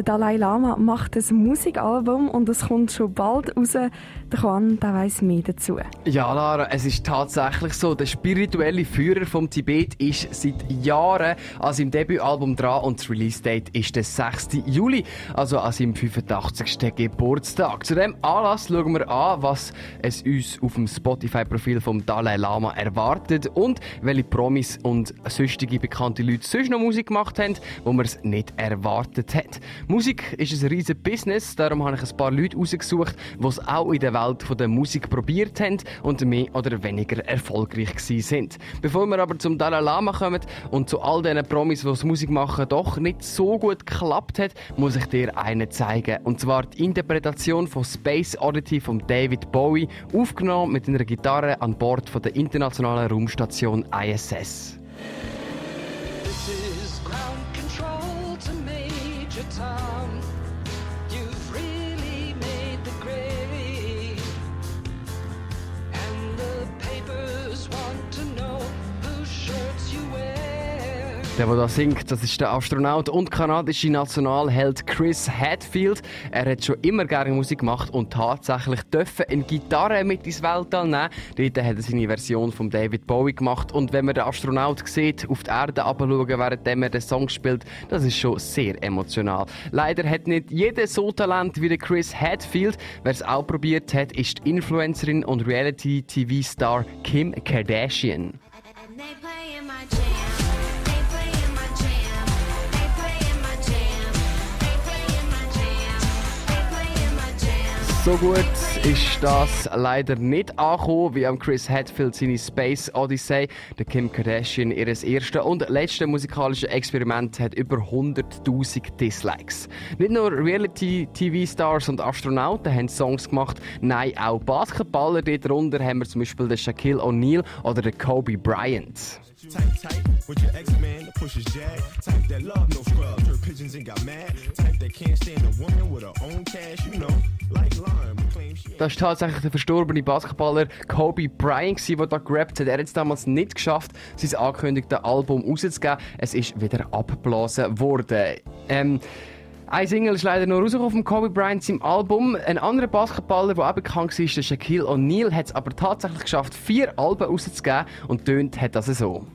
Der Dalai Lama macht ein Musikalbum und es kommt schon bald raus. Der Quan, der weiss mehr dazu. Ja, Lara, es ist tatsächlich so. Der spirituelle Führer vom Tibet ist seit Jahren an seinem Debütalbum dran und das Release-Date ist der 6. Juli, also an seinem 85. Geburtstag. Zu dem Anlass schauen wir an, was es uns auf dem Spotify-Profil vom Dalai Lama erwartet und welche Promis und sonstige bekannte Leute sonst noch Musik gemacht haben, wo man es nicht erwartet hat. Musik ist ein riesiges Business, darum habe ich ein paar Leute rausgesucht, die es auch in der Welt der Musik probiert haben und mehr oder weniger erfolgreich sind. Bevor wir aber zum Dalai Lama kommen und zu all diesen Promis, die Musik machen, doch nicht so gut geklappt hat, muss ich dir einen zeigen. Und zwar die Interpretation von Space Oddity von David Bowie, aufgenommen mit einer Gitarre an Bord von der internationalen Raumstation ISS. Der, der da singt, das ist der Astronaut und kanadische Nationalheld Chris Hadfield. Er hat schon immer gerne Musik gemacht und tatsächlich dürfen eine Gitarre mit ins Weltall nehmen. Dort hat er seine Version von David Bowie gemacht. Und wenn man den Astronaut sieht, auf die Erde abschauen, während er den Song spielt, das ist schon sehr emotional. Leider hat nicht jeder so Talent wie der Chris Hadfield. Wer es auch probiert hat, ist die Influencerin und Reality-TV-Star Kim Kardashian. So gut ist das leider nicht angekommen, wie am Chris Hadfield seine Space Odyssey. Der Kim Kardashian ihres ersten und letzten musikalischen Experiment hat über 100.000 Dislikes. Nicht nur Reality-TV-Stars und Astronauten haben Songs gemacht, nein, auch Basketballer. Darunter haben wir zum Beispiel den Shaquille O'Neal oder den Kobe Bryant. Type tight with your ex-man that pushes jag. Type that love no scrubs, her pigeons and got mad. Type that can't stand a woman with her own cash, you know. Das war tatsächlich der verstorbene Basketballer Kobe Bryant, der da gerappt hat. Er hat es damals nicht geschafft, sein angekündigtes Album rauszugeben. Es ist wieder abgeblasen worden. Ähm, ein Single ist leider nur rausgekommen von Kobe Bryant im Album. Ein anderer Basketballer, der auch bekannt war, Shaquille O'Neal, hat es aber tatsächlich geschafft, vier Alben rauszugeben und tönt hat das so.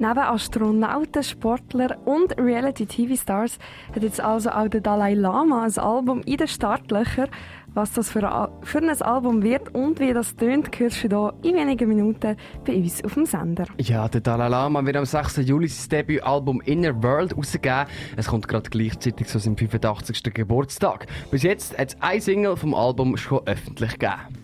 Neben Astronauten, Sportler und Reality-TV-Stars hat jetzt also auch der Dalai Lama ein Album in den Startlöchern. Was das für ein, für ein Album wird und wie das tönt, hörst du hier in wenigen Minuten bei uns auf dem Sender. Ja, der Dalai Lama wird am 6. Juli sein Debütalbum Inner World rausgeben. Es kommt gerade gleichzeitig zu seinem 85. Geburtstag. Bis jetzt hat es ein Single vom Album schon öffentlich gegeben.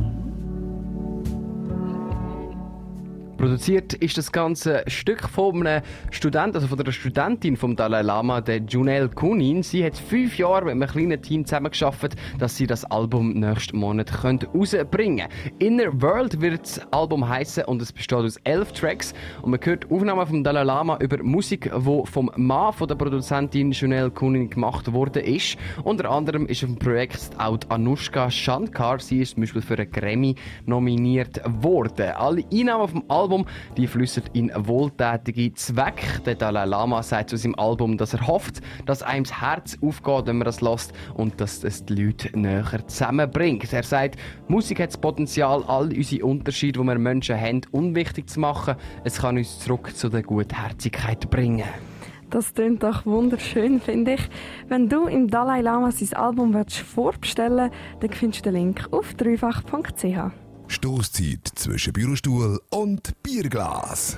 Produziert ist das ganze Stück von einem Studenten, also von einer Studentin vom Dalai Lama, der Junel Kunin. Sie hat fünf Jahre mit einem kleinen Team zusammengearbeitet, dass sie das Album nächsten Monat rausbringen können. Inner World wird das Album heißen und es besteht aus elf Tracks. Und man hört Aufnahmen vom Dalai Lama über Musik, die vom Mann von der Produzentin Junel Kunin gemacht ist. Unter anderem ist auf dem Projekt auch Anushka Shankar. Sie ist zum Beispiel für einen Grammy nominiert worden. Alle Einnahmen vom Album Album, die flüstert in wohltätige Zwecke. Der Dalai Lama sagt zu seinem Album, dass er hofft, dass einem das Herz aufgeht, wenn man das lässt und dass es die Leute näher zusammenbringt. Er sagt, Musik hat das Potenzial, all unsere Unterschiede, die wir Menschen haben, unwichtig zu machen. Es kann uns zurück zu der Gutherzigkeit bringen. Das klingt doch wunderschön, finde ich. Wenn du im Dalai Lama sein Album vorbestellen willst, dann findest du den Link auf dreifach.ch. Stoßzeit zwischen Bürostuhl und Bierglas.